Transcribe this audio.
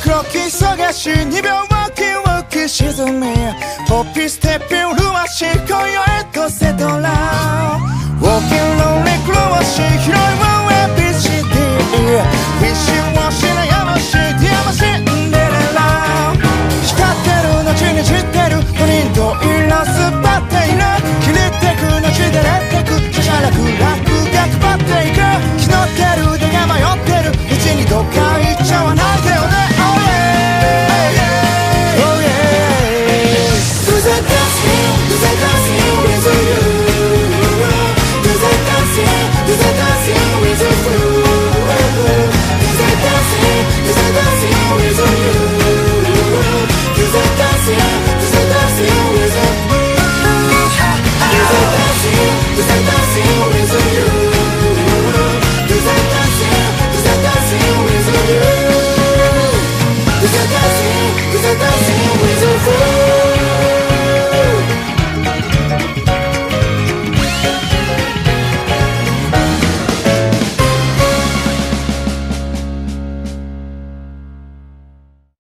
그렇게 서가신니별과기워이시즌미호피 스텝을 루아시 고요에것에 돌아 Walking lonely 루아시 히로이와 외빛이 뒤에 위시워시나 야마시 디아마시인데렐라 시카테루너치니지테루 본인도 일러스바테이라 기리테쿠너치데레테쿠 자샤라쿠 라쿠 가쿠 파테이크 기노테루 내가 마요테루 이진이도 가이차와 나가 see